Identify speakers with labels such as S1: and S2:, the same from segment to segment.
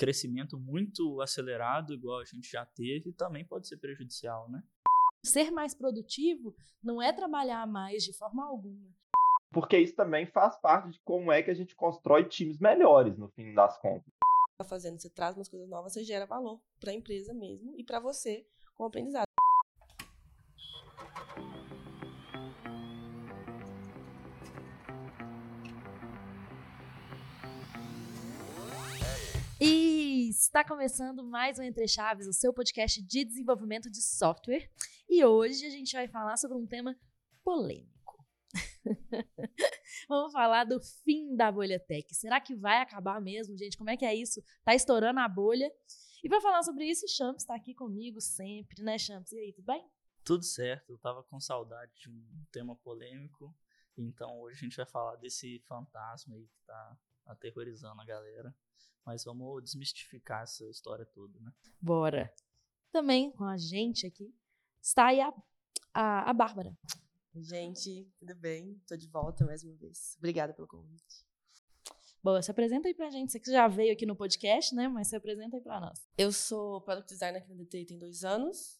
S1: crescimento muito acelerado, igual a gente já teve, também pode ser prejudicial, né?
S2: Ser mais produtivo não é trabalhar mais de forma alguma.
S3: Porque isso também faz parte de como é que a gente constrói times melhores, no fim das contas.
S4: Tá fazendo, você traz umas coisas novas, você gera valor para a empresa mesmo e para você como aprendizado.
S2: Está começando mais um Entre Chaves, o seu podcast de desenvolvimento de software. E hoje a gente vai falar sobre um tema polêmico. Vamos falar do fim da bolha tech. Será que vai acabar mesmo, gente? Como é que é isso? Tá estourando a bolha. E para falar sobre isso, Champs está aqui comigo sempre, né, Champs? E aí, tudo bem?
S1: Tudo certo. Eu tava com saudade de um tema polêmico. Então hoje a gente vai falar desse fantasma aí que tá aterrorizando a galera. Mas vamos desmistificar essa história toda, né?
S2: Bora. Também com a gente aqui está aí a, a, a Bárbara.
S4: Gente, tudo bem? Estou de volta mais uma vez. Obrigada pelo convite.
S2: Boa, se apresenta aí pra gente. Você que já veio aqui no podcast, né? Mas se apresenta aí pra nós.
S4: Eu sou Product Designer aqui na DTI tem dois anos.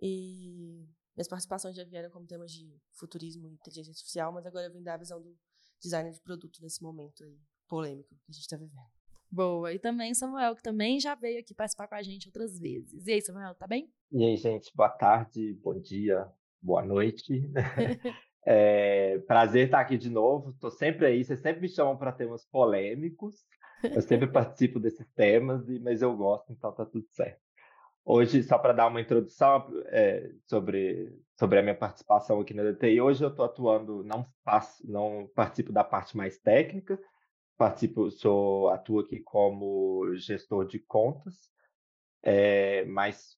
S4: E minhas participações já vieram como temas de futurismo e inteligência artificial, mas agora eu vim dar a visão do designer de produto nesse momento aí polêmico que a gente está vivendo.
S2: Boa. E também Samuel, que também já veio aqui participar com a gente outras vezes. E aí, Samuel, tá bem?
S3: E aí, gente, boa tarde, bom dia, boa noite. é, prazer estar aqui de novo. Estou sempre aí. Vocês sempre me chamam para temas polêmicos. Eu sempre participo desses temas, mas eu gosto, então tá tudo certo. Hoje, só para dar uma introdução é, sobre, sobre a minha participação aqui na DTI, hoje eu estou atuando, não faço, não participo da parte mais técnica, participo, sou, atuo aqui como gestor de contas, é, mas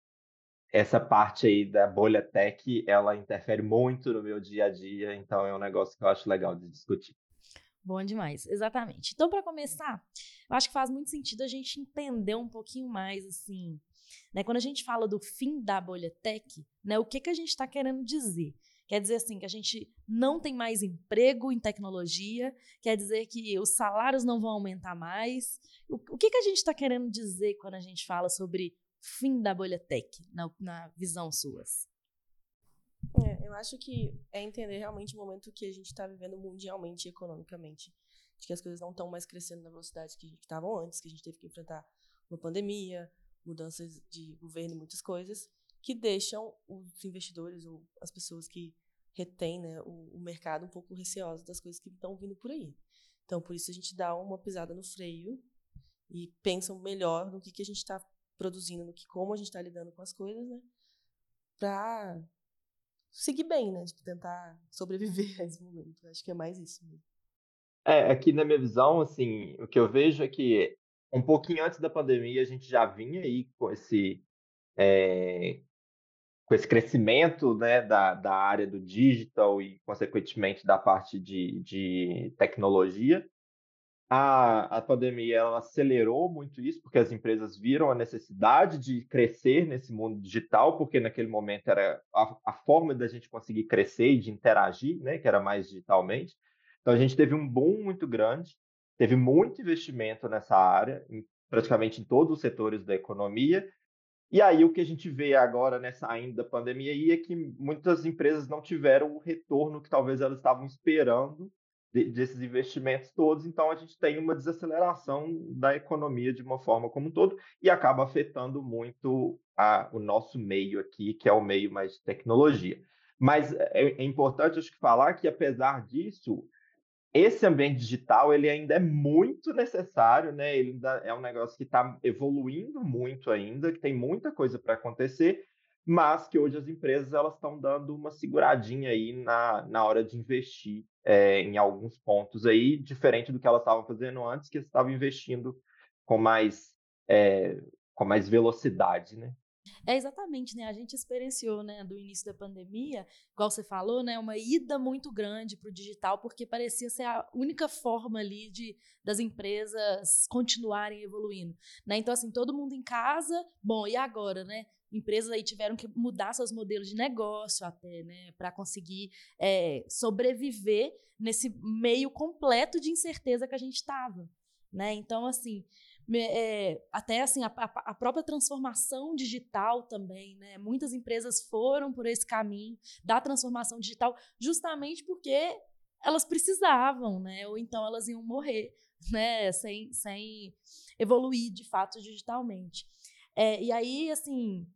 S3: essa parte aí da bolha tech, ela interfere muito no meu dia a dia, então é um negócio que eu acho legal de discutir.
S2: Bom demais, exatamente. Então, para começar, eu acho que faz muito sentido a gente entender um pouquinho mais, assim, né? Quando a gente fala do fim da bolha tech, né? O que, que a gente está querendo dizer? Quer dizer assim que a gente não tem mais emprego em tecnologia, quer dizer que os salários não vão aumentar mais. O, o que, que a gente está querendo dizer quando a gente fala sobre fim da bolha tech, na, na visão suas?
S4: É, eu acho que é entender realmente o momento que a gente está vivendo mundialmente e economicamente. De que as coisas não estão mais crescendo na velocidade que estavam antes, que a gente teve que enfrentar uma pandemia, mudanças de governo muitas coisas, que deixam os investidores ou as pessoas que retém né, o, o mercado um pouco receoso das coisas que estão vindo por aí. Então, por isso a gente dá uma pisada no freio e pensa melhor no que, que a gente está produzindo, no que como a gente está lidando com as coisas, né? Para seguir bem, né? De tentar sobreviver a esse momento. Acho que é mais isso mesmo.
S3: É, aqui na minha visão, assim, o que eu vejo é que um pouquinho antes da pandemia a gente já vinha aí com esse é, com esse crescimento né, da, da área do digital e, consequentemente, da parte de, de tecnologia, a, a pandemia ela acelerou muito isso, porque as empresas viram a necessidade de crescer nesse mundo digital, porque naquele momento era a, a forma da gente conseguir crescer e de interagir, né, que era mais digitalmente. Então, a gente teve um boom muito grande, teve muito investimento nessa área, em, praticamente em todos os setores da economia, e aí o que a gente vê agora nessa ainda pandemia aí é que muitas empresas não tiveram o retorno que talvez elas estavam esperando de, desses investimentos todos, então a gente tem uma desaceleração da economia de uma forma como um todo e acaba afetando muito a, o nosso meio aqui, que é o meio mais de tecnologia. Mas é, é importante acho que falar que apesar disso, esse ambiente digital ele ainda é muito necessário, né? Ele ainda é um negócio que está evoluindo muito ainda, que tem muita coisa para acontecer, mas que hoje as empresas elas estão dando uma seguradinha aí na, na hora de investir é, em alguns pontos aí, diferente do que elas estavam fazendo antes, que estavam investindo com mais é, com mais velocidade, né?
S2: É exatamente, né? A gente experienciou, né, do início da pandemia, igual você falou, né, uma ida muito grande para o digital, porque parecia ser a única forma ali de das empresas continuarem evoluindo, né? Então assim, todo mundo em casa, bom, e agora, né? Empresas aí tiveram que mudar seus modelos de negócio até, né, para conseguir é, sobreviver nesse meio completo de incerteza que a gente estava, né? Então assim, é, até assim a, a, própria transformação digital também, né? Muitas empresas foram por esse caminho da transformação digital justamente porque elas precisavam, né? Ou então elas iam morrer, né? Sem, sem evoluir de fato digitalmente. É, e aí, assim,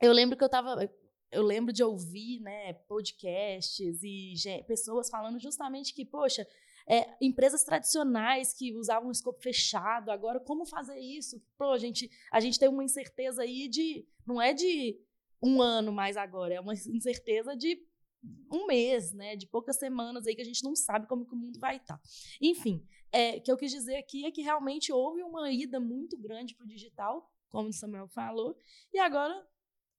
S2: eu lembro que eu estava eu lembro de ouvir né, podcasts e pessoas falando justamente que, poxa, é, empresas tradicionais que usavam um escopo fechado, agora como fazer isso? Pô, a gente, a gente tem uma incerteza aí de. Não é de um ano mais agora, é uma incerteza de um mês, né? De poucas semanas aí que a gente não sabe como que o mundo vai estar. Tá. Enfim, é, o que eu quis dizer aqui é que realmente houve uma ida muito grande para o digital, como o Samuel falou, e agora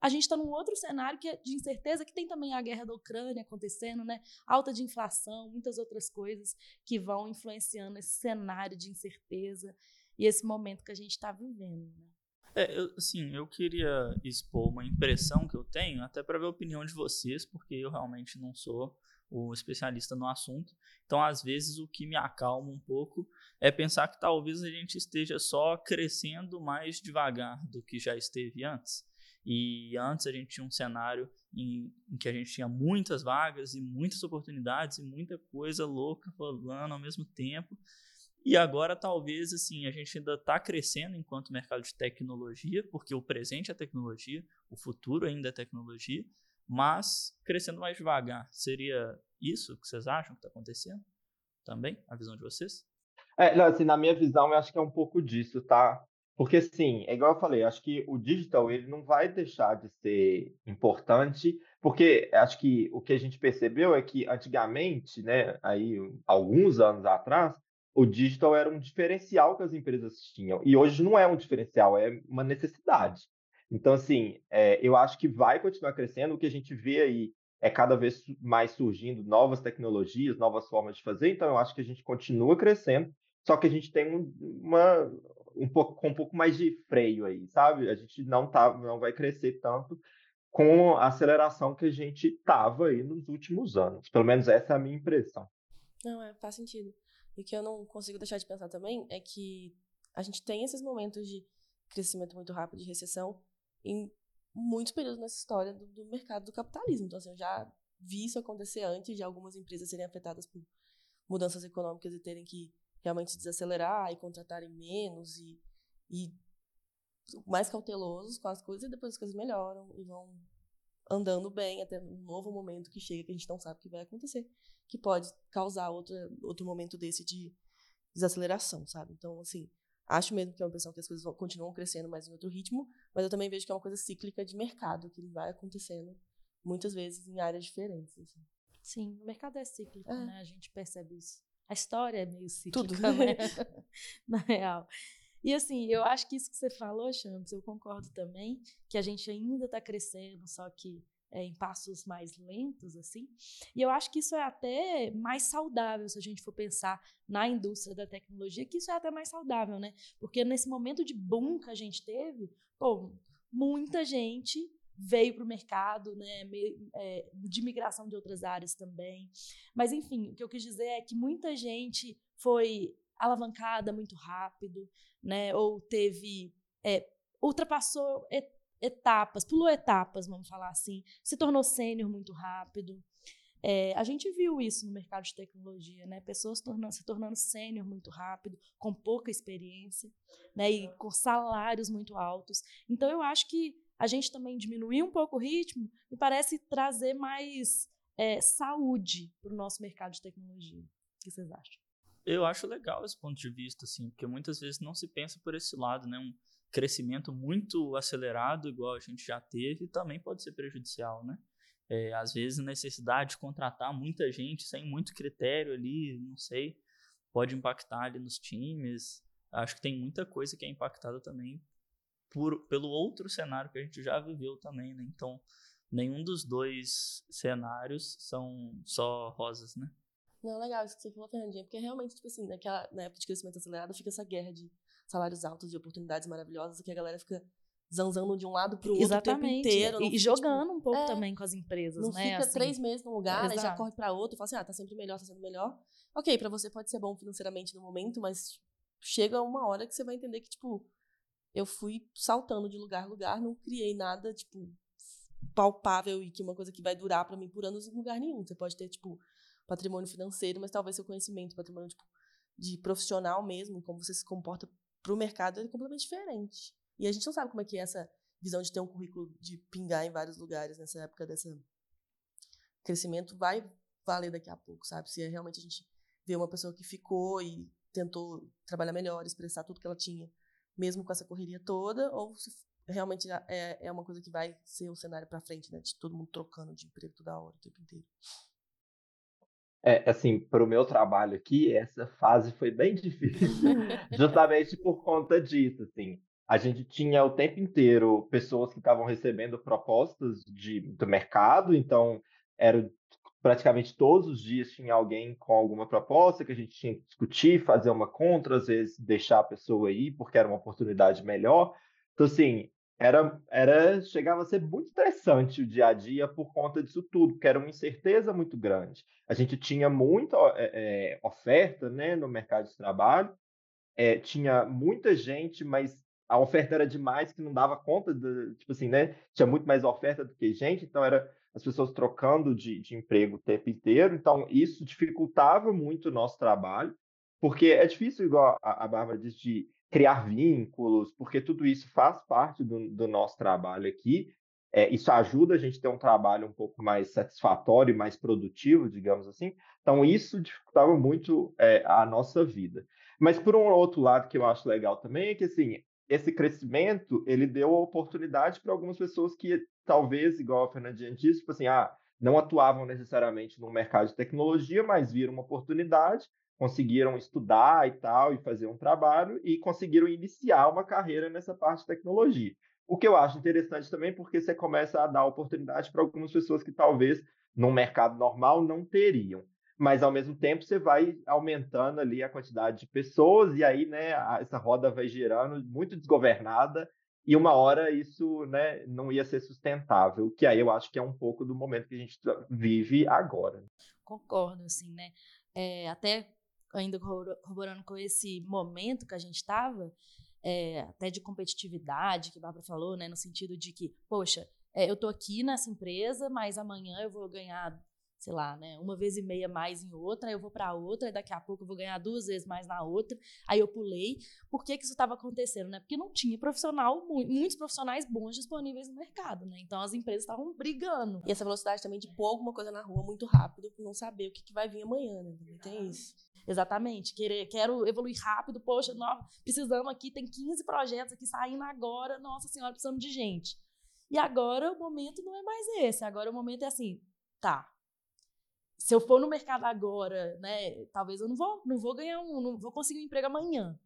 S2: a gente está num outro cenário que é de incerteza, que tem também a guerra da Ucrânia acontecendo, né? Alta de inflação, muitas outras coisas que vão influenciando esse cenário de incerteza e esse momento que a gente está vivendo. Né?
S1: É, eu, assim, eu queria expor uma impressão que eu tenho, até para ver a opinião de vocês, porque eu realmente não sou o especialista no assunto. Então, às vezes, o que me acalma um pouco é pensar que talvez a gente esteja só crescendo mais devagar do que já esteve antes. E antes a gente tinha um cenário em, em, que a gente tinha muitas vagas e muitas oportunidades e muita coisa louca rolando ao mesmo tempo. E agora talvez assim a gente ainda está crescendo enquanto mercado de tecnologia, porque o presente é tecnologia, o futuro ainda é tecnologia, mas crescendo mais devagar. Seria isso que vocês acham que está acontecendo? Também a visão de vocês?
S3: É, não, assim, na minha visão, eu acho que é um pouco disso, tá? Porque, assim, é igual eu falei, acho que o digital ele não vai deixar de ser importante, porque acho que o que a gente percebeu é que antigamente, né, aí alguns anos atrás, o digital era um diferencial que as empresas tinham. E hoje não é um diferencial, é uma necessidade. Então, assim, é, eu acho que vai continuar crescendo. O que a gente vê aí é cada vez mais surgindo novas tecnologias, novas formas de fazer. Então, eu acho que a gente continua crescendo, só que a gente tem uma, um pouco, com um pouco mais de freio aí, sabe? A gente não, tá, não vai crescer tanto com a aceleração que a gente tava aí nos últimos anos. Pelo menos essa é a minha impressão.
S4: Não, é, faz sentido. E que eu não consigo deixar de pensar também é que a gente tem esses momentos de crescimento muito rápido, de recessão, em muitos períodos nessa história do, do mercado do capitalismo. Então, assim, eu já vi isso acontecer antes de algumas empresas serem afetadas por mudanças econômicas e terem que realmente desacelerar e contratarem menos e, e mais cautelosos com as coisas e depois as coisas melhoram e vão andando bem até um novo momento que chega que a gente não sabe o que vai acontecer, que pode causar outro, outro momento desse de desaceleração, sabe? Então, assim, acho mesmo que é uma impressão que as coisas vão, continuam crescendo mais em outro ritmo, mas eu também vejo que é uma coisa cíclica de mercado, que vai acontecendo muitas vezes em áreas diferentes. Assim.
S2: Sim, o mercado é cíclico, é. né? A gente percebe isso. A história é meio cíclica, Tudo. né? Na real. E assim, eu acho que isso que você falou, Champs, eu concordo também, que a gente ainda está crescendo, só que é, em passos mais lentos, assim. E eu acho que isso é até mais saudável, se a gente for pensar na indústria da tecnologia, que isso é até mais saudável, né? Porque nesse momento de boom que a gente teve, pô, muita gente veio para o mercado, né, é, de migração de outras áreas também. Mas, enfim, o que eu quis dizer é que muita gente foi alavancada muito rápido, né, ou teve. É, ultrapassou etapas, pulou etapas, vamos falar assim, se tornou sênior muito rápido. É, a gente viu isso no mercado de tecnologia, né? Pessoas tornando, se tornando sênior muito rápido, com pouca experiência, né? E com salários muito altos. Então, eu acho que a gente também diminuir um pouco o ritmo me parece trazer mais é, saúde para o nosso mercado de tecnologia. O que vocês acham?
S1: Eu acho legal esse ponto de vista, assim, porque muitas vezes não se pensa por esse lado, né? Um crescimento muito acelerado, igual a gente já teve, também pode ser prejudicial, né? É, às vezes a necessidade de contratar muita gente sem muito critério ali, não sei, pode impactar ali nos times. Acho que tem muita coisa que é impactada também por, pelo outro cenário que a gente já viveu também, né? Então, nenhum dos dois cenários são só rosas, né?
S4: Não, legal isso que você falou, Fernandinha, porque realmente, tipo assim, naquela, na época de crescimento acelerado, fica essa guerra de salários altos, de oportunidades maravilhosas, que a galera fica zanzando de um lado para o outro Exatamente. o tempo inteiro.
S2: E, e jogando tipo, um pouco é, também com as empresas,
S4: não
S2: né?
S4: Não fica assim. três meses num lugar, e já corre para outro e fala assim, ah, tá sempre melhor, tá sendo melhor. Ok, para você pode ser bom financeiramente no momento, mas chega uma hora que você vai entender que, tipo, eu fui saltando de lugar a lugar, não criei nada, tipo, palpável e que uma coisa que vai durar para mim por anos em lugar nenhum. Você pode ter, tipo, patrimônio financeiro, mas talvez seu conhecimento, patrimônio, tipo, de profissional mesmo, como você se comporta para o mercado é completamente diferente. E a gente não sabe como é que é essa visão de ter um currículo de pingar em vários lugares nessa época dessa crescimento vai valer daqui a pouco, sabe? Se é realmente a gente vê uma pessoa que ficou e tentou trabalhar melhor, expressar tudo que ela tinha, mesmo com essa correria toda, ou se realmente é, é uma coisa que vai ser o um cenário para frente, né? De todo mundo trocando de emprego toda hora, o tempo inteiro.
S3: É, assim, para o meu trabalho aqui, essa fase foi bem difícil, justamente por conta disso, assim. A gente tinha o tempo inteiro pessoas que estavam recebendo propostas de, do mercado, então era praticamente todos os dias tinha alguém com alguma proposta que a gente tinha que discutir, fazer uma contra, às vezes deixar a pessoa ir porque era uma oportunidade melhor. Então, assim, era, era chegava a ser muito interessante o dia a dia por conta disso tudo, porque era uma incerteza muito grande. A gente tinha muita é, oferta né, no mercado de trabalho, é, tinha muita gente, mas a oferta era demais que não dava conta, de, tipo assim, né? Tinha muito mais oferta do que gente, então era as pessoas trocando de, de emprego o tempo inteiro, então isso dificultava muito o nosso trabalho, porque é difícil, igual a, a Bárbara disse, de criar vínculos, porque tudo isso faz parte do, do nosso trabalho aqui. É, isso ajuda a gente a ter um trabalho um pouco mais satisfatório e mais produtivo, digamos assim. Então, isso dificultava muito é, a nossa vida. Mas, por um outro lado, que eu acho legal também, é que, assim, esse crescimento, ele deu oportunidade para algumas pessoas que, talvez, igual a Fernandinha disse, tipo assim, ah, não atuavam necessariamente no mercado de tecnologia, mas viram uma oportunidade conseguiram estudar e tal, e fazer um trabalho, e conseguiram iniciar uma carreira nessa parte de tecnologia. O que eu acho interessante também, porque você começa a dar oportunidade para algumas pessoas que talvez no mercado normal não teriam. Mas ao mesmo tempo você vai aumentando ali a quantidade de pessoas, e aí né, essa roda vai girando muito desgovernada, e uma hora isso né, não ia ser sustentável, que aí eu acho que é um pouco do momento que a gente vive agora.
S2: Concordo, assim, né? É, até ainda corroborando com esse momento que a gente estava, é, até de competitividade, que a Bárbara falou, né, no sentido de que, poxa, é, eu estou aqui nessa empresa, mas amanhã eu vou ganhar, sei lá, né, uma vez e meia mais em outra, aí eu vou para outra, e daqui a pouco eu vou ganhar duas vezes mais na outra, aí eu pulei. Por que, que isso estava acontecendo? Né? Porque não tinha profissional, muitos profissionais bons disponíveis no mercado, né? Então as empresas estavam brigando.
S4: E essa velocidade também de pôr alguma coisa na rua muito rápido, não saber o que, que vai vir amanhã, né? Tem isso.
S2: Exatamente. Querer, quero evoluir rápido. Poxa, nós precisamos aqui, tem 15 projetos aqui saindo agora. Nossa Senhora, precisamos de gente. E agora o momento não é mais esse. Agora o momento é assim, tá. Se eu for no mercado agora, né, talvez eu não vou, não vou ganhar um, não vou conseguir um emprego amanhã,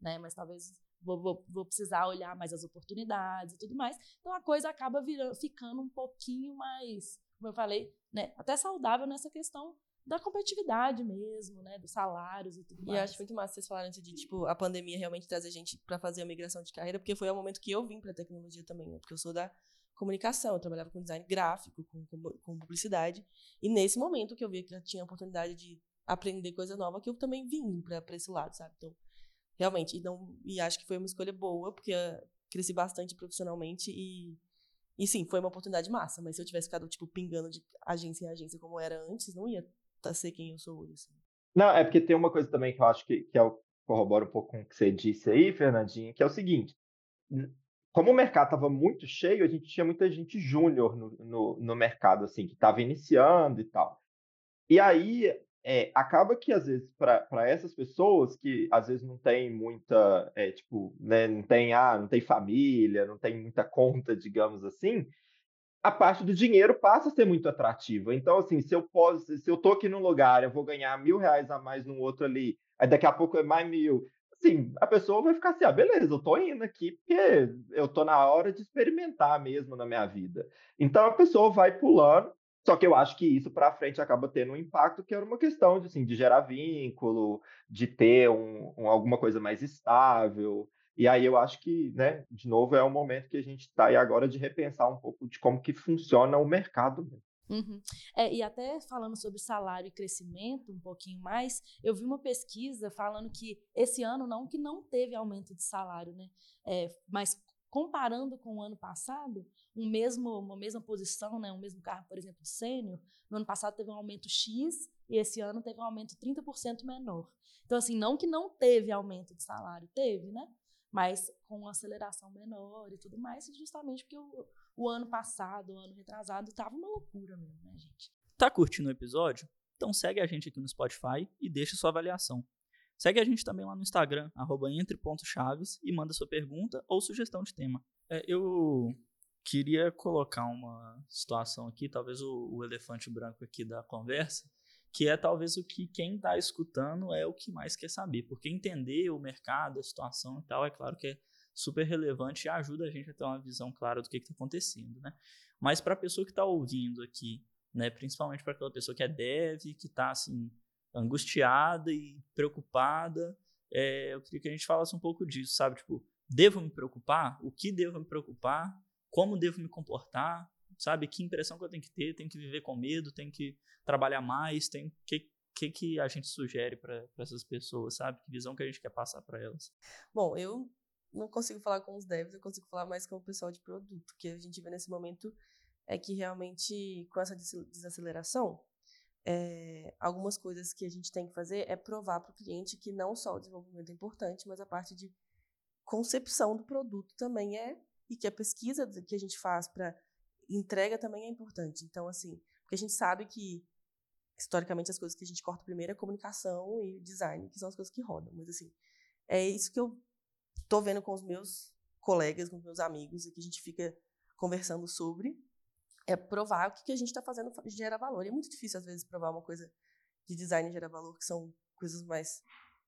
S2: né, mas talvez vou, vou, vou precisar olhar mais as oportunidades e tudo mais. Então a coisa acaba virando, ficando um pouquinho mais, como eu falei, né, até saudável nessa questão da competitividade mesmo, né? Dos salários e tudo mais.
S4: E eu acho muito massa vocês falarem de, tipo, a pandemia realmente trazer gente para fazer a migração de carreira, porque foi o momento que eu vim pra tecnologia também, né? Porque eu sou da comunicação, eu trabalhava com design gráfico, com, com, com publicidade, e nesse momento que eu vi que eu tinha a oportunidade de aprender coisa nova, que eu também vim para esse lado, sabe? Então, realmente, e, não, e acho que foi uma escolha boa, porque cresci bastante profissionalmente e e sim, foi uma oportunidade massa, mas se eu tivesse ficado, tipo, pingando de agência em agência como era antes, não ia a ser quem eu sou hoje. Assim.
S3: Não, é porque tem uma coisa também que eu acho que, que é o, corrobora um pouco com o que você disse aí, Fernandinho, que é o seguinte: como o mercado estava muito cheio, a gente tinha muita gente júnior no, no, no, mercado, assim, que estava iniciando e tal. E aí é, acaba que, às vezes, para essas pessoas que às vezes não tem muita, é, tipo, né, não tem, ah, não tem família, não tem muita conta, digamos assim, a parte do dinheiro passa a ser muito atrativa. Então, assim, se eu posso, se eu tô aqui num lugar, eu vou ganhar mil reais a mais no outro ali, aí daqui a pouco é mais mil. Assim, a pessoa vai ficar assim, ah, beleza, eu tô indo aqui porque eu tô na hora de experimentar mesmo na minha vida. Então a pessoa vai pulando, só que eu acho que isso para frente acaba tendo um impacto que era uma questão de, assim, de gerar vínculo, de ter um, um alguma coisa mais estável. E aí eu acho que, né, de novo, é o momento que a gente está aí agora de repensar um pouco de como que funciona o mercado.
S2: Uhum. É, e até falando sobre salário e crescimento um pouquinho mais, eu vi uma pesquisa falando que esse ano não que não teve aumento de salário, né? É, mas comparando com o ano passado, um mesmo, uma mesma posição, né, um mesmo carro, por exemplo, sênior, no ano passado teve um aumento X e esse ano teve um aumento 30% menor. Então, assim, não que não teve aumento de salário, teve, né? Mas com aceleração menor e tudo mais, justamente porque o, o ano passado, o ano retrasado, tava uma loucura mesmo, né, gente?
S1: Tá curtindo o episódio? Então segue a gente aqui no Spotify e deixa sua avaliação. Segue a gente também lá no Instagram, entre.chaves, e manda sua pergunta ou sugestão de tema. É, eu queria colocar uma situação aqui, talvez o, o, elefante branco aqui da conversa, que é talvez o que quem está escutando é o que mais quer saber, porque entender o mercado, a situação e tal, é claro que é super relevante e ajuda a gente a ter uma visão clara do que está acontecendo, né? Mas para a pessoa que está ouvindo aqui, né, principalmente para aquela pessoa que é dev, que está assim angustiada e preocupada, é, eu queria que a gente falasse um pouco disso, sabe? Tipo, devo me preocupar? O que devo me preocupar? Como devo me comportar? Sabe? Que impressão que eu tenho que ter? Tenho que viver com medo? Tenho que trabalhar mais? Tem que que, que a gente sugere para essas pessoas, sabe? Que visão que a gente quer passar para elas?
S4: Bom, eu não consigo falar com os devs, eu consigo falar mais com o pessoal de produto, que a gente vê nesse momento é que realmente com essa desaceleração, é, algumas coisas que a gente tem que fazer é provar para o cliente que não só o desenvolvimento é importante, mas a parte de concepção do produto também é, e que a pesquisa que a gente faz para entrega também é importante. Então, assim, porque a gente sabe que historicamente as coisas que a gente corta primeiro é comunicação e design, que são as coisas que rodam. Mas assim, é isso que eu tô vendo com os meus colegas, com os meus amigos, que a gente fica conversando sobre, é provar o que, que a gente está fazendo gera valor. E é muito difícil, às vezes, provar uma coisa de design gera valor, que são coisas mais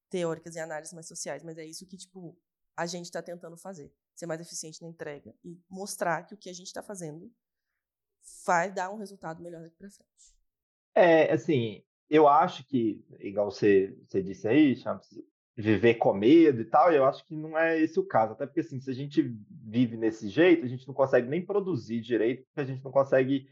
S4: teóricas e análises mais sociais, mas é isso que, tipo, a gente está tentando fazer. Ser mais eficiente na entrega e mostrar que o que a gente está fazendo vai dar um resultado melhor daqui para frente.
S3: É, assim, eu acho que, igual você, você disse aí, Champs, viver com medo e tal, e eu acho que não é esse o caso. Até porque, assim, se a gente vive nesse jeito, a gente não consegue nem produzir direito, porque a gente não consegue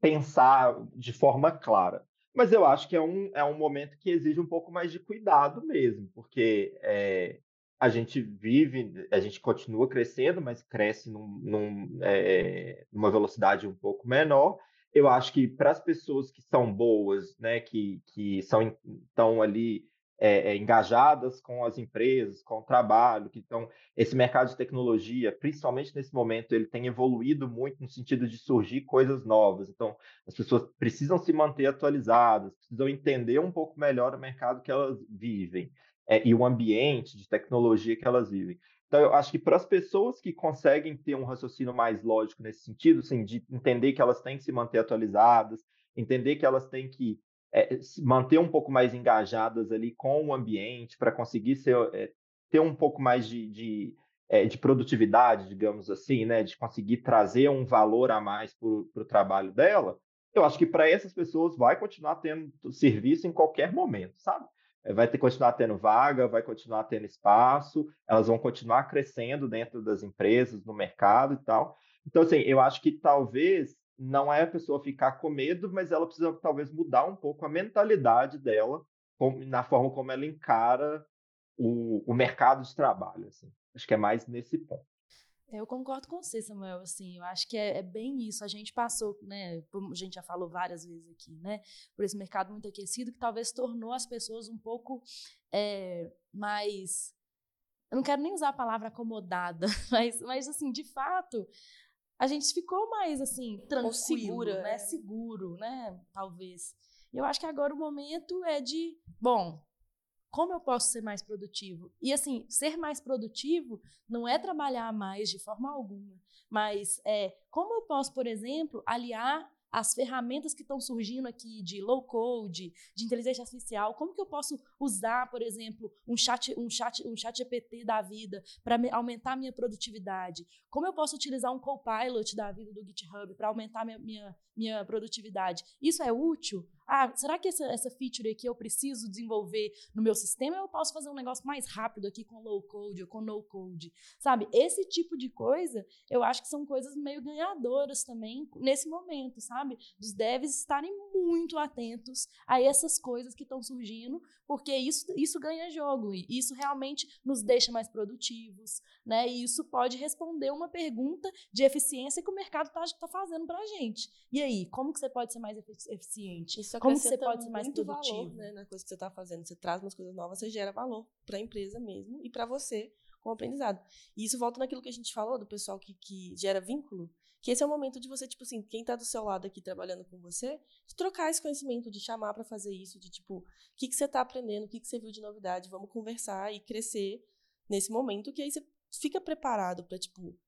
S3: pensar de forma clara. Mas eu acho que é um, é um momento que exige um pouco mais de cuidado mesmo, porque é, a gente vive, a gente continua crescendo, mas cresce num, num, é, numa velocidade um pouco menor. Eu acho que para as pessoas que são boas, né, que, que são estão ali é, é, engajadas com as empresas, com o trabalho, que então esse mercado de tecnologia, principalmente nesse momento, ele tem evoluído muito no sentido de surgir coisas novas. Então, as pessoas precisam se manter atualizadas, precisam entender um pouco melhor o mercado que elas vivem é, e o ambiente de tecnologia que elas vivem. Então, eu acho que para as pessoas que conseguem ter um raciocínio mais lógico nesse sentido, assim, de entender que elas têm que se manter atualizadas, entender que elas têm que é, manter um pouco mais engajadas ali com o ambiente para conseguir ser, é, ter um pouco mais de, de, é, de, produtividade, digamos assim, né, de conseguir trazer um valor a mais para o trabalho dela, eu acho que para essas pessoas vai continuar tendo serviço em qualquer momento, sabe? É, vai ter continuar tendo vaga, vai continuar tendo espaço, elas vão continuar crescendo dentro das empresas, no mercado e tal. Então, assim, eu acho que talvez não é a pessoa ficar com medo, mas ela precisa talvez mudar um pouco a mentalidade dela na forma como ela encara o, o mercado de trabalho. Assim. Acho que é mais nesse ponto.
S2: Eu concordo com você, Samuel. Assim, eu acho que é, é, bem isso. A gente passou, né? A gente já falou várias vezes aqui, né? Por esse mercado muito aquecido que talvez tornou as pessoas um pouco é, mais. Eu não quero nem usar a palavra acomodada, mas, mas assim, de fato, a gente ficou mais assim, tranquilo, segura, né? né? Seguro, né? Talvez. E eu acho que agora o momento é de, bom, como eu posso ser mais produtivo? E assim, ser mais produtivo não é trabalhar mais de forma alguma, mas é como eu posso, por exemplo, aliar as ferramentas que estão surgindo aqui de low code, de inteligência artificial, como que eu posso usar, por exemplo, um chat, um chat, um chat GPT da vida para aumentar minha produtividade? Como eu posso utilizar um copilot da vida do GitHub para aumentar minha, minha, minha produtividade? Isso é útil? Ah, será que essa, essa feature aqui eu preciso desenvolver no meu sistema eu posso fazer um negócio mais rápido aqui com low code ou com no code? Sabe? Esse tipo de coisa, eu acho que são coisas meio ganhadoras também nesse momento, sabe? Dos devs estarem muito atentos a essas coisas que estão surgindo, porque isso, isso ganha jogo e isso realmente nos deixa mais produtivos, né? E isso pode responder uma pergunta de eficiência que o mercado está tá fazendo para a gente. E aí, como que você pode ser mais eficiente?
S4: Isso
S2: como você
S4: acrescenta
S2: pode ser mais
S4: muito
S2: produtivo?
S4: valor né, na coisa que você está fazendo. Você traz umas coisas novas, você gera valor para a empresa mesmo e para você como aprendizado. E isso volta naquilo que a gente falou do pessoal que, que gera vínculo, que esse é o momento de você, tipo assim, quem está do seu lado aqui trabalhando com você, de trocar esse conhecimento, de chamar para fazer isso, de tipo, o que, que você está aprendendo, o que, que você viu de novidade, vamos conversar e crescer nesse momento, que aí você fica preparado para, tipo,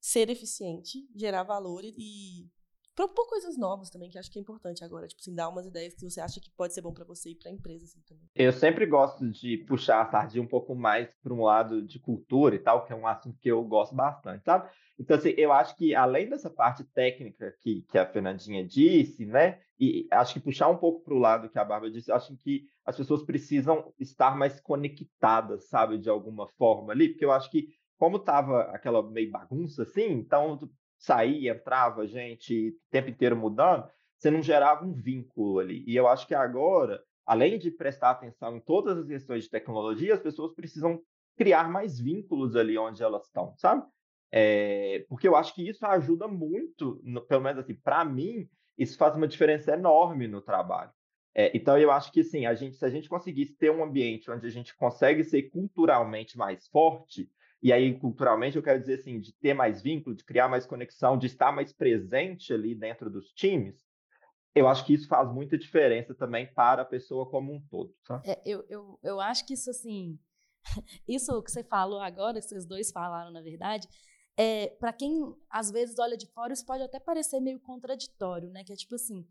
S4: ser eficiente, gerar valor e propor coisas novas também, que acho que é importante agora. Tipo assim, dar umas ideias que você acha que pode ser bom para você e para a empresa assim, também.
S3: Eu sempre gosto de puxar a sardinha um pouco mais para um lado de cultura e tal, que é um assunto que eu gosto bastante, sabe? Então, assim, eu acho que além dessa parte técnica que, que a Fernandinha disse, né? E acho que puxar um pouco para o lado que a Bárbara disse, acho que as pessoas precisam estar mais conectadas, sabe, de alguma forma ali, porque eu acho que como tava aquela meio bagunça assim, então saía, entrava gente o tempo inteiro mudando, você não gerava um vínculo ali. E eu acho que agora, além de prestar atenção em todas as questões de tecnologia, as pessoas precisam criar mais vínculos ali onde elas estão, sabe? É, porque eu acho que isso ajuda muito, no, pelo menos assim, para mim, isso faz uma diferença enorme no trabalho. É, então eu acho que sim, a gente, se a gente conseguisse ter um ambiente onde a gente consegue ser culturalmente mais forte, e aí, culturalmente, eu quero dizer assim, de ter mais vínculo, de criar mais conexão, de estar mais presente ali dentro dos times, eu acho que isso faz muita diferença também para a pessoa como um todo. Sabe?
S2: É, eu, eu, eu acho que isso, assim, isso que você falou agora, que vocês dois falaram, na verdade, é, para quem às vezes olha de fora, isso pode até parecer meio contraditório, né? Que é tipo assim,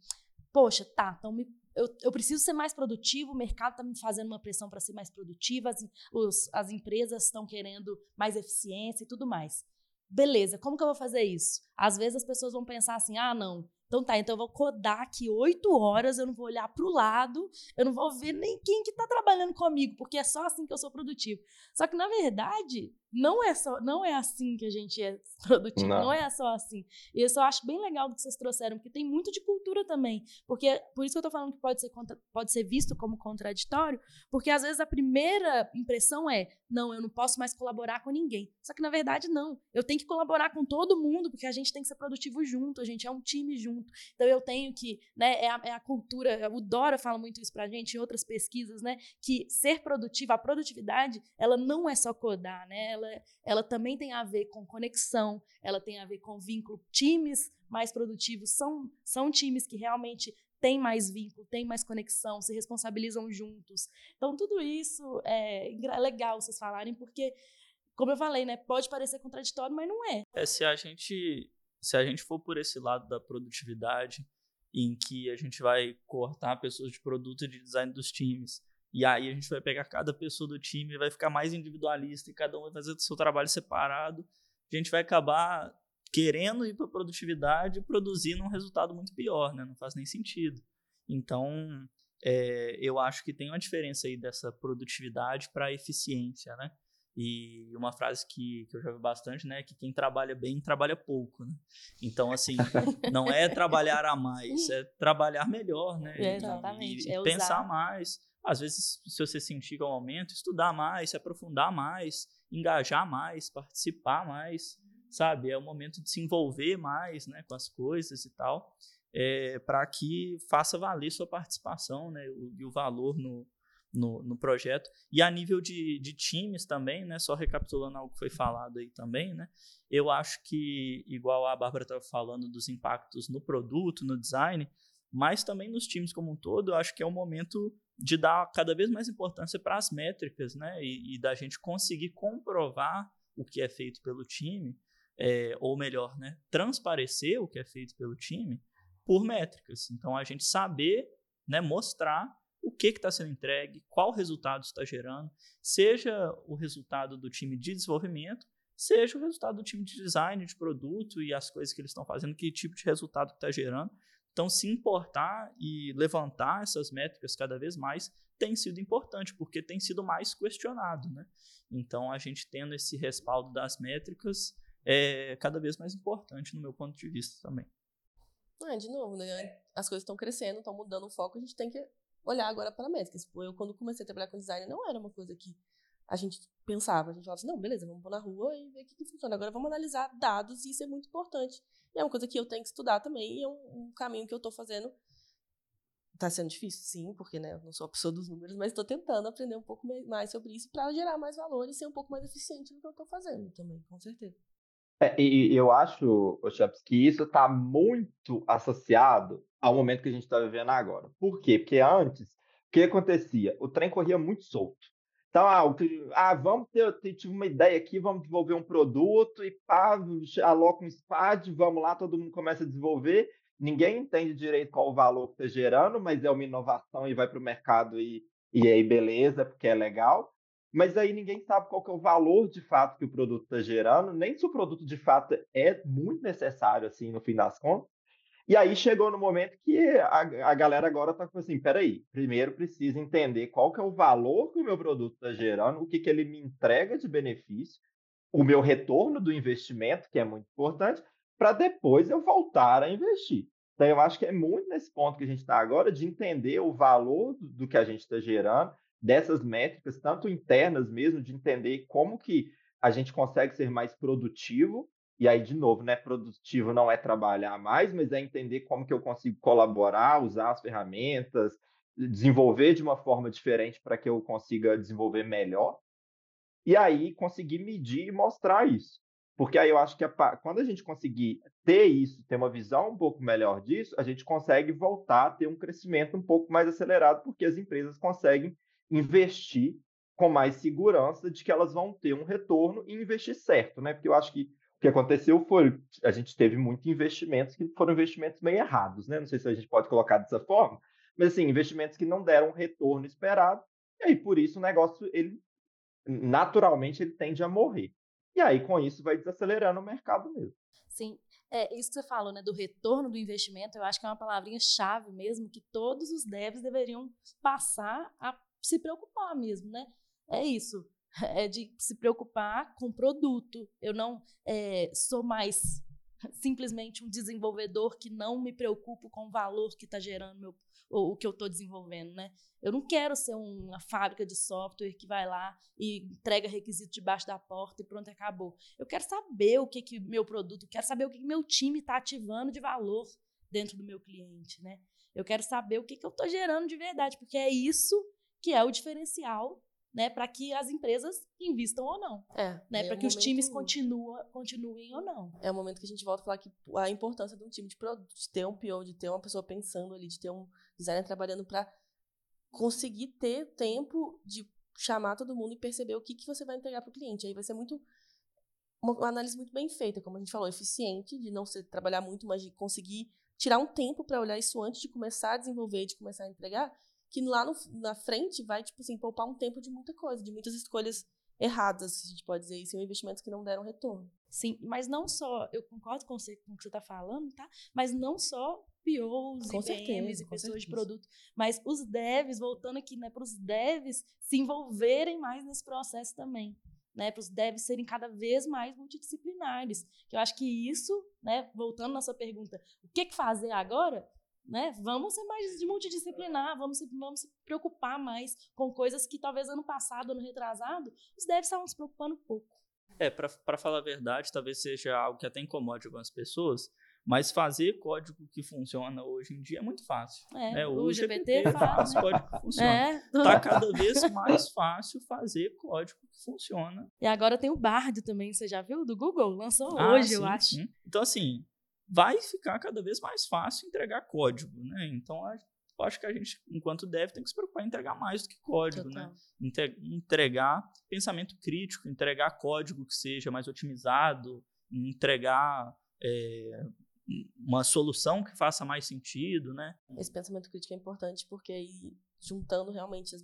S2: poxa, tá, então me eu, eu preciso ser mais produtivo, o mercado está me fazendo uma pressão para ser mais produtiva, as, os, as empresas estão querendo mais eficiência e tudo mais. Beleza, como que eu vou fazer isso? Às vezes as pessoas vão pensar assim: ah, não, então tá, então eu vou codar aqui oito horas, eu não vou olhar para o lado, eu não vou ver nem quem que está trabalhando comigo, porque é só assim que eu sou produtivo. Só que, na verdade, não é só não é assim que a gente é produtivo, não, não é só assim. E isso eu acho bem legal do que vocês trouxeram, porque tem muito de cultura também. Porque por isso que eu tô falando que pode ser contra, pode ser visto como contraditório, porque às vezes a primeira impressão é: não, eu não posso mais colaborar com ninguém. Só que na verdade não. Eu tenho que colaborar com todo mundo, porque a gente tem que ser produtivo junto, a gente é um time junto. Então eu tenho que, né, é a, é a cultura, o Dora fala muito isso pra gente em outras pesquisas, né, que ser produtivo, a produtividade, ela não é só codar, né? ela, ela também tem a ver com conexão, ela tem a ver com vínculo. Times mais produtivos são, são times que realmente têm mais vínculo, têm mais conexão, se responsabilizam juntos. Então, tudo isso é, é legal vocês falarem, porque, como eu falei, né, pode parecer contraditório, mas não é.
S1: É, se a gente, se a gente for por esse lado da produtividade, em que a gente vai cortar pessoas de produto e de design dos times, e aí a gente vai pegar cada pessoa do time e vai ficar mais individualista e cada um vai fazer o seu trabalho separado. A gente vai acabar querendo ir para produtividade e produzindo um resultado muito pior, né? Não faz nem sentido. Então, é, eu acho que tem uma diferença aí dessa produtividade para eficiência, né? E uma frase que, que eu já vi bastante, né? Que quem trabalha bem trabalha pouco, né? Então, assim, não é trabalhar a mais, é trabalhar melhor, né?
S2: É, exatamente.
S1: E, e
S2: é
S1: pensar mais às vezes, se você sentir que é o momento, estudar mais, se aprofundar mais, engajar mais, participar mais, sabe? É o momento de se envolver mais né, com as coisas e tal, é, para que faça valer sua participação né, o, e o valor no, no, no, projeto. E a nível de, de times também, né, só recapitulando algo que foi falado aí também, né, eu acho que, igual a Bárbara estava falando dos impactos no produto, no design, mas também nos times como um todo, eu acho que é o momento de dar cada vez mais importância para as métricas, né? E, e, da gente conseguir comprovar o que é feito pelo time, é, ou melhor, né? Transparecer o que é feito pelo time por métricas. Então, a gente saber, né? Mostrar o que está sendo entregue, qual resultado está gerando, seja o resultado do time de desenvolvimento, seja o resultado do time de design, de produto e as coisas que eles estão fazendo, que tipo de resultado está gerando. Então, se importar e levantar essas métricas cada vez mais tem sido importante, porque tem sido mais questionado, né? Então, a gente tendo esse respaldo das métricas é cada vez mais importante no meu ponto de vista também.
S4: É, de novo, né? As coisas estão crescendo, estão mudando o foco, a gente tem que olhar agora para métricas. Tipo, eu, quando comecei a trabalhar com design, não era uma coisa que a gente pensava. A gente falava assim, não, beleza, vamos pôr na rua e ver o que, que funciona. Agora vamos analisar dados e isso é muito importante. E é uma coisa que eu tenho que estudar também e é um, um caminho que eu estou fazendo. Está sendo difícil, sim, porque né, eu não sou a pessoa dos números, mas estou tentando aprender um pouco mais sobre isso para gerar mais valor e ser um pouco mais eficiente no que eu estou fazendo também, com certeza.
S3: É, e eu acho, Chaps, que isso está muito associado ao momento que a gente está vivendo agora. Por quê? Porque antes, o que acontecia? O trem corria muito solto. Então, ah, ah vamos ter, ter, tive uma ideia aqui, vamos desenvolver um produto e pá, aloca um SPAD, vamos lá, todo mundo começa a desenvolver. Ninguém entende direito qual o valor que está gerando, mas é uma inovação e vai para o mercado e, e aí beleza, porque é legal mas aí ninguém sabe qual que é o valor de fato que o produto está gerando, nem se o produto de fato é muito necessário, assim, no fim das contas. E aí chegou no momento que a, a galera agora está com assim, peraí, primeiro precisa entender qual que é o valor que o meu produto está gerando, o que, que ele me entrega de benefício, o meu retorno do investimento, que é muito importante, para depois eu voltar a investir. Então, eu acho que é muito nesse ponto que a gente está agora, de entender o valor do, do que a gente está gerando, dessas métricas, tanto internas mesmo, de entender como que a gente consegue ser mais produtivo. E aí, de novo, né, produtivo não é trabalhar mais, mas é entender como que eu consigo colaborar, usar as ferramentas, desenvolver de uma forma diferente para que eu consiga desenvolver melhor. E aí conseguir medir e mostrar isso. Porque aí eu acho que a, quando a gente conseguir ter isso, ter uma visão um pouco melhor disso, a gente consegue voltar a ter um crescimento um pouco mais acelerado, porque as empresas conseguem investir com mais segurança de que elas vão ter um retorno e investir certo, né? Porque eu acho que o que aconteceu foi a gente teve muitos investimentos que foram investimentos meio errados, né? Não sei se a gente pode colocar dessa forma, mas assim, investimentos que não deram o retorno esperado, e aí por isso o negócio ele naturalmente ele tende a morrer. E aí com isso vai desacelerando o mercado mesmo.
S2: Sim, é isso que você falou, né, do retorno do investimento, eu acho que é uma palavrinha chave mesmo que todos os devs deveriam passar a se preocupar mesmo, né? É isso. É de se preocupar com o produto. Eu não é, sou mais simplesmente um desenvolvedor que não me preocupo com o valor que está gerando meu, o, o que eu estou desenvolvendo, né? Eu não quero ser uma fábrica de software que vai lá e entrega requisito debaixo da porta e pronto, acabou. Eu quero saber o que que meu produto, quero saber o que, que meu time está ativando de valor dentro do meu cliente, né? Eu quero saber o que, que eu estou gerando de verdade, porque é isso que é o diferencial né, para que as empresas invistam ou não.
S4: É,
S2: né,
S4: é
S2: para que os times continua, continuem ou não.
S4: É o momento que a gente volta a falar que a importância de um time de, de ter um PO, de ter uma pessoa pensando ali, de ter um designer trabalhando para conseguir ter tempo de chamar todo mundo e perceber o que, que você vai entregar para o cliente. Aí vai ser muito uma, uma análise muito bem feita, como a gente falou, eficiente, de não ser trabalhar muito, mas de conseguir tirar um tempo para olhar isso antes de começar a desenvolver, de começar a entregar, que lá no, na frente vai, tipo assim, poupar um tempo de muita coisa, de muitas escolhas erradas, se a gente pode dizer isso, e investimentos que não deram retorno.
S2: Sim, mas não só, eu concordo com, você, com o que você está falando, tá? Mas não só POs com e e pessoas certeza. de produto, mas os devs, voltando aqui, né, para os devs se envolverem mais nesse processo também. Né, para os devs serem cada vez mais multidisciplinares. Que eu acho que isso, né, voltando na sua pergunta, o que, que fazer agora? Né? Vamos ser mais de multidisciplinar, vamos se, vamos se preocupar mais com coisas que talvez ano passado, ano retrasado, os devs estavam se preocupando pouco.
S1: É, para falar a verdade, talvez seja algo que até incomode algumas pessoas, mas fazer código que funciona hoje em dia é muito fácil.
S2: É,
S1: né?
S2: O, o GPT, GPT faz
S1: né? código que funciona. É. Tá cada vez mais fácil fazer código que funciona.
S2: E agora tem o Bard também, você já viu? Do Google, lançou ah, hoje, sim, eu acho. Sim.
S1: Então, assim, vai ficar cada vez mais fácil entregar código, né? Então, eu acho que a gente, enquanto deve, tem que se preocupar em entregar mais do que código, né? Total. né? Entregar pensamento crítico, entregar código que seja mais otimizado, entregar é, uma solução que faça mais sentido, né?
S4: Esse pensamento crítico é importante porque aí juntando realmente as,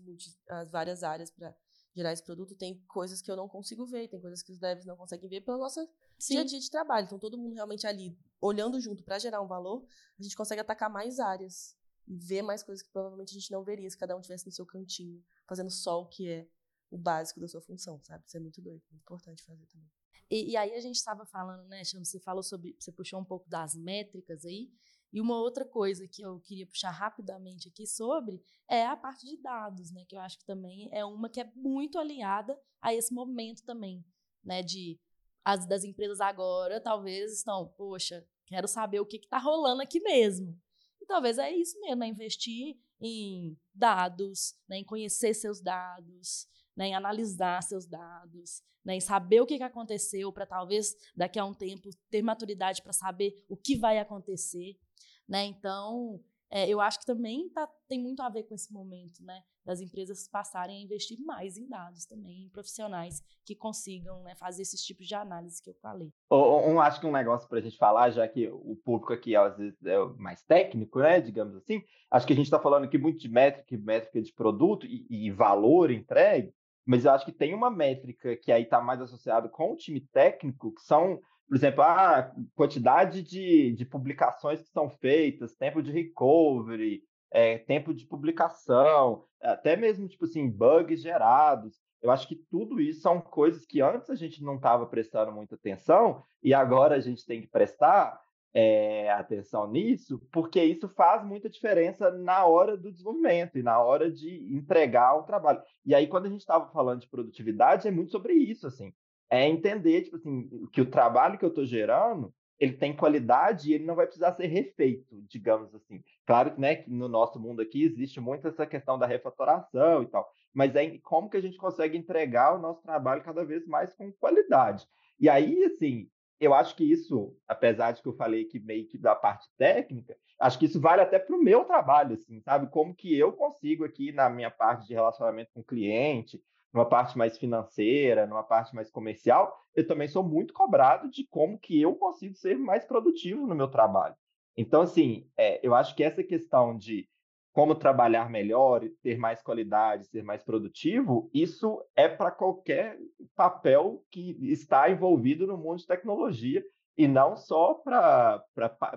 S4: as várias áreas para gerar esse produto, tem coisas que eu não consigo ver, tem coisas que os devs não conseguem ver pela nossa Sim. dia a dia de trabalho. Então, todo mundo realmente ali, olhando junto para gerar um valor, a gente consegue atacar mais áreas e ver mais coisas que provavelmente a gente não veria se cada um tivesse no seu cantinho, fazendo só o que é o básico da sua função, sabe? Isso é muito doido, muito importante fazer também.
S2: E, e aí a gente estava falando, né, Chama, você falou sobre, você puxou um pouco das métricas aí, e uma outra coisa que eu queria puxar rapidamente aqui sobre é a parte de dados, né? Que eu acho que também é uma que é muito alinhada a esse momento também, né? De as das empresas agora talvez estão, poxa, quero saber o que está rolando aqui mesmo. E talvez é isso mesmo, é investir em dados, né, em conhecer seus dados, né, em analisar seus dados, né, em saber o que, que aconteceu para talvez daqui a um tempo ter maturidade para saber o que vai acontecer. Né? Então, é, eu acho que também tá, tem muito a ver com esse momento, né? Das empresas passarem a investir mais em dados também, em profissionais que consigam né, fazer esses tipos de análise que eu falei.
S3: Um, acho que um negócio para a gente falar, já que o público aqui às vezes é mais técnico, né? Digamos assim, acho que a gente está falando aqui muito de métrica, métrica de produto e, e valor entregue, mas eu acho que tem uma métrica que aí está mais associada com o time técnico, que são por exemplo, a quantidade de, de publicações que são feitas, tempo de recovery, é, tempo de publicação, até mesmo, tipo assim, bugs gerados. Eu acho que tudo isso são coisas que antes a gente não estava prestando muita atenção e agora a gente tem que prestar é, atenção nisso, porque isso faz muita diferença na hora do desenvolvimento e na hora de entregar o trabalho. E aí, quando a gente estava falando de produtividade, é muito sobre isso, assim é entender, tipo assim, que o trabalho que eu estou gerando, ele tem qualidade e ele não vai precisar ser refeito, digamos assim. Claro né, que no nosso mundo aqui existe muito essa questão da refatoração e tal, mas é como que a gente consegue entregar o nosso trabalho cada vez mais com qualidade. E aí, assim, eu acho que isso, apesar de que eu falei que meio que da parte técnica, acho que isso vale até para o meu trabalho, assim, sabe? Como que eu consigo aqui na minha parte de relacionamento com o cliente, numa parte mais financeira, numa parte mais comercial, eu também sou muito cobrado de como que eu consigo ser mais produtivo no meu trabalho. Então, assim, é, eu acho que essa questão de como trabalhar melhor, ter mais qualidade, ser mais produtivo, isso é para qualquer papel que está envolvido no mundo de tecnologia e não só para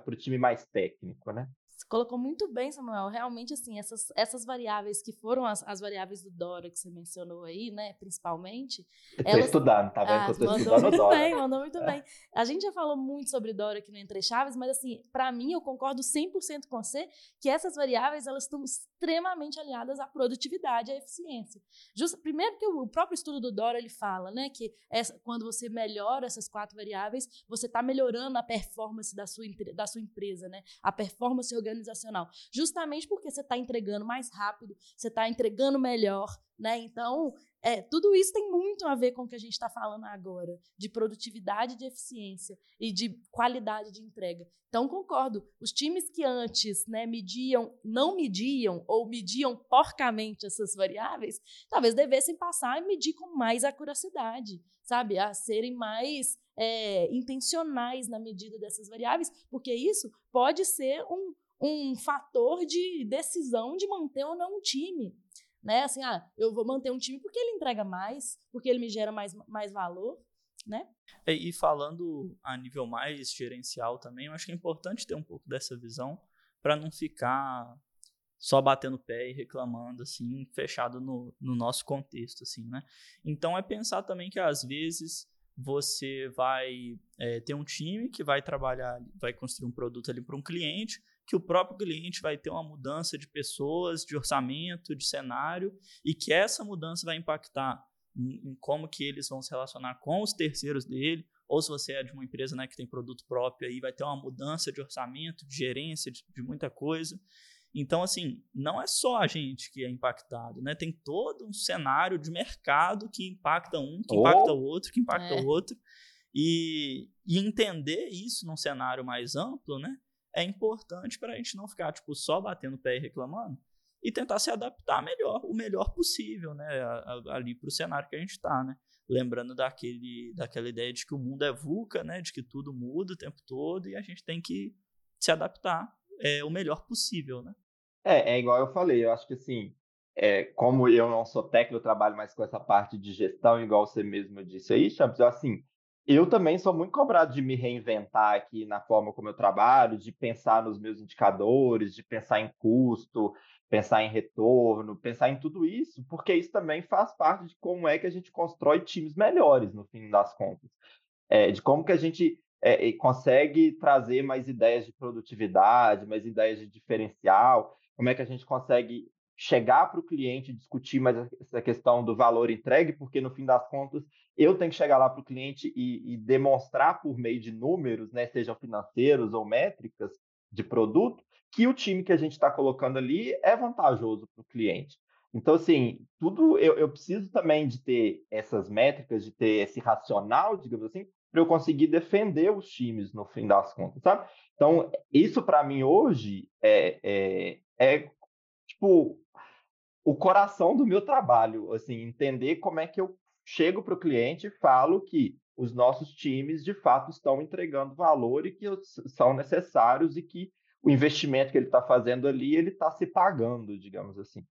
S3: o time mais técnico, né?
S2: Colocou muito bem, Samuel. Realmente, assim, essas, essas variáveis que foram as, as variáveis do Dora que você mencionou aí, né, principalmente.
S3: Estou elas... estudando, tá vendo? Ah,
S2: eu tô estudando muito Dora. bem, mandou muito é. bem. A gente já falou muito sobre Dora aqui no Entre Chaves, mas, assim, para mim, eu concordo 100% com você que essas variáveis, elas estão extremamente aliadas à produtividade, à eficiência. Just, primeiro que o próprio estudo do Dora, ele fala, né, que essa, quando você melhora essas quatro variáveis, você está melhorando a performance da sua, da sua empresa, né, a performance organizacional organizacional, justamente porque você está entregando mais rápido, você está entregando melhor, né? Então, é, tudo isso tem muito a ver com o que a gente está falando agora, de produtividade, de eficiência e de qualidade de entrega. Então, concordo. Os times que antes né, mediam, não mediam ou mediam porcamente essas variáveis, talvez devessem passar a medir com mais acuracidade, sabe? A serem mais é, intencionais na medida dessas variáveis, porque isso pode ser um, um fator de decisão de manter ou não um time. Né? Assim, ah, eu vou manter um time porque ele entrega mais, porque ele me gera mais, mais valor, né?
S1: E, e falando a nível mais gerencial também, eu acho que é importante ter um pouco dessa visão para não ficar só batendo pé e reclamando, assim, fechado no, no nosso contexto, assim, né? Então é pensar também que às vezes você vai é, ter um time que vai trabalhar, vai construir um produto ali para um cliente, que o próprio cliente vai ter uma mudança de pessoas, de orçamento, de cenário, e que essa mudança vai impactar em, em como que eles vão se relacionar com os terceiros dele, ou se você é de uma empresa né, que tem produto próprio, aí vai ter uma mudança de orçamento, de gerência, de, de muita coisa. Então, assim, não é só a gente que é impactado, né? Tem todo um cenário de mercado que impacta um, que oh. impacta o outro, que impacta o é. outro. E, e entender isso num cenário mais amplo, né? É importante para a gente não ficar tipo só batendo o pé e reclamando e tentar se adaptar melhor, o melhor possível, né, ali para o cenário que a gente está, né? Lembrando daquele, daquela ideia de que o mundo é VUCA, né, de que tudo muda o tempo todo e a gente tem que se adaptar é, o melhor possível, né?
S3: É, é igual eu falei, eu acho que assim, é, como eu não sou técnico, eu trabalho mais com essa parte de gestão, igual você mesmo disse aí, Champs, eu, assim, eu também sou muito cobrado de me reinventar aqui na forma como eu trabalho, de pensar nos meus indicadores, de pensar em custo, pensar em retorno, pensar em tudo isso, porque isso também faz parte de como é que a gente constrói times melhores, no fim das contas. É, de como que a gente é, consegue trazer mais ideias de produtividade, mais ideias de diferencial, como é que a gente consegue chegar para o cliente discutir mais essa questão do valor entregue, porque no fim das contas eu tenho que chegar lá para o cliente e, e, demonstrar por meio de números, né, sejam financeiros ou métricas de produto, que o time que a gente está colocando ali é vantajoso para o cliente. Então, assim, tudo eu, eu, preciso também de ter essas métricas, de ter esse racional, digamos assim, para eu conseguir defender os times no fim das contas, sabe? Então, isso para mim hoje é, é, é tipo o coração do meu trabalho, assim, entender como é que eu chego para o cliente e falo que os nossos times de fato estão entregando valor e que são necessários e que o investimento que ele está fazendo ali ele está se pagando, digamos assim.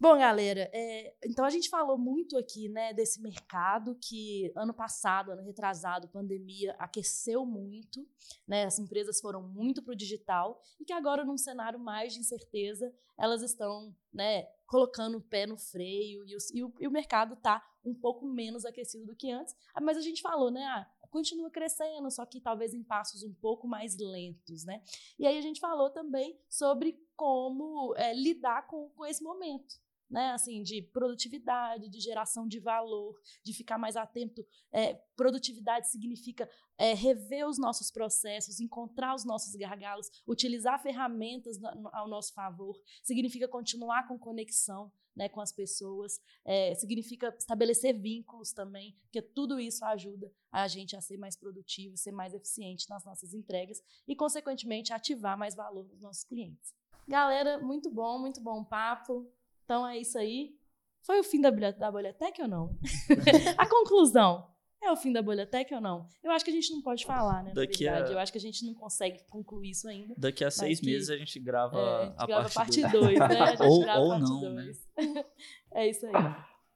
S2: Bom, galera, é, então a gente falou muito aqui, né, desse mercado que ano passado, ano retrasado, pandemia aqueceu muito, né, as empresas foram muito para o digital e que agora num cenário mais de incerteza elas estão, né, colocando o pé no freio e o, e o, e o mercado está um pouco menos aquecido do que antes. Ah, mas a gente falou, né, ah, continua crescendo, só que talvez em passos um pouco mais lentos, né? E aí a gente falou também sobre como é, lidar com, com esse momento, né, assim, de produtividade, de geração de valor, de ficar mais atento. É, produtividade significa é, rever os nossos processos, encontrar os nossos gargalos, utilizar ferramentas ao nosso favor, significa continuar com conexão né, com as pessoas, é, significa estabelecer vínculos também, porque tudo isso ajuda a gente a ser mais produtivo, ser mais eficiente nas nossas entregas e, consequentemente, ativar mais valor nos nossos clientes. Galera, muito bom, muito bom papo. Então é isso aí. Foi o fim da, da Bolhatec ou não? a conclusão. É o fim da Bolhatec ou não? Eu acho que a gente não pode falar, né? Daqui a... Eu acho que a gente não consegue concluir isso ainda.
S1: Daqui a seis meses a gente grava é, a, gente
S2: a grava
S1: parte
S2: 2, né? A gente
S1: ou,
S2: grava
S1: ou
S2: parte
S1: não, dois.
S2: né? É isso aí.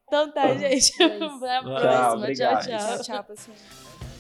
S2: Então tá, gente. Até a próxima.
S3: Tchau,
S2: tchau, tchau.
S4: Tchau, pessoal.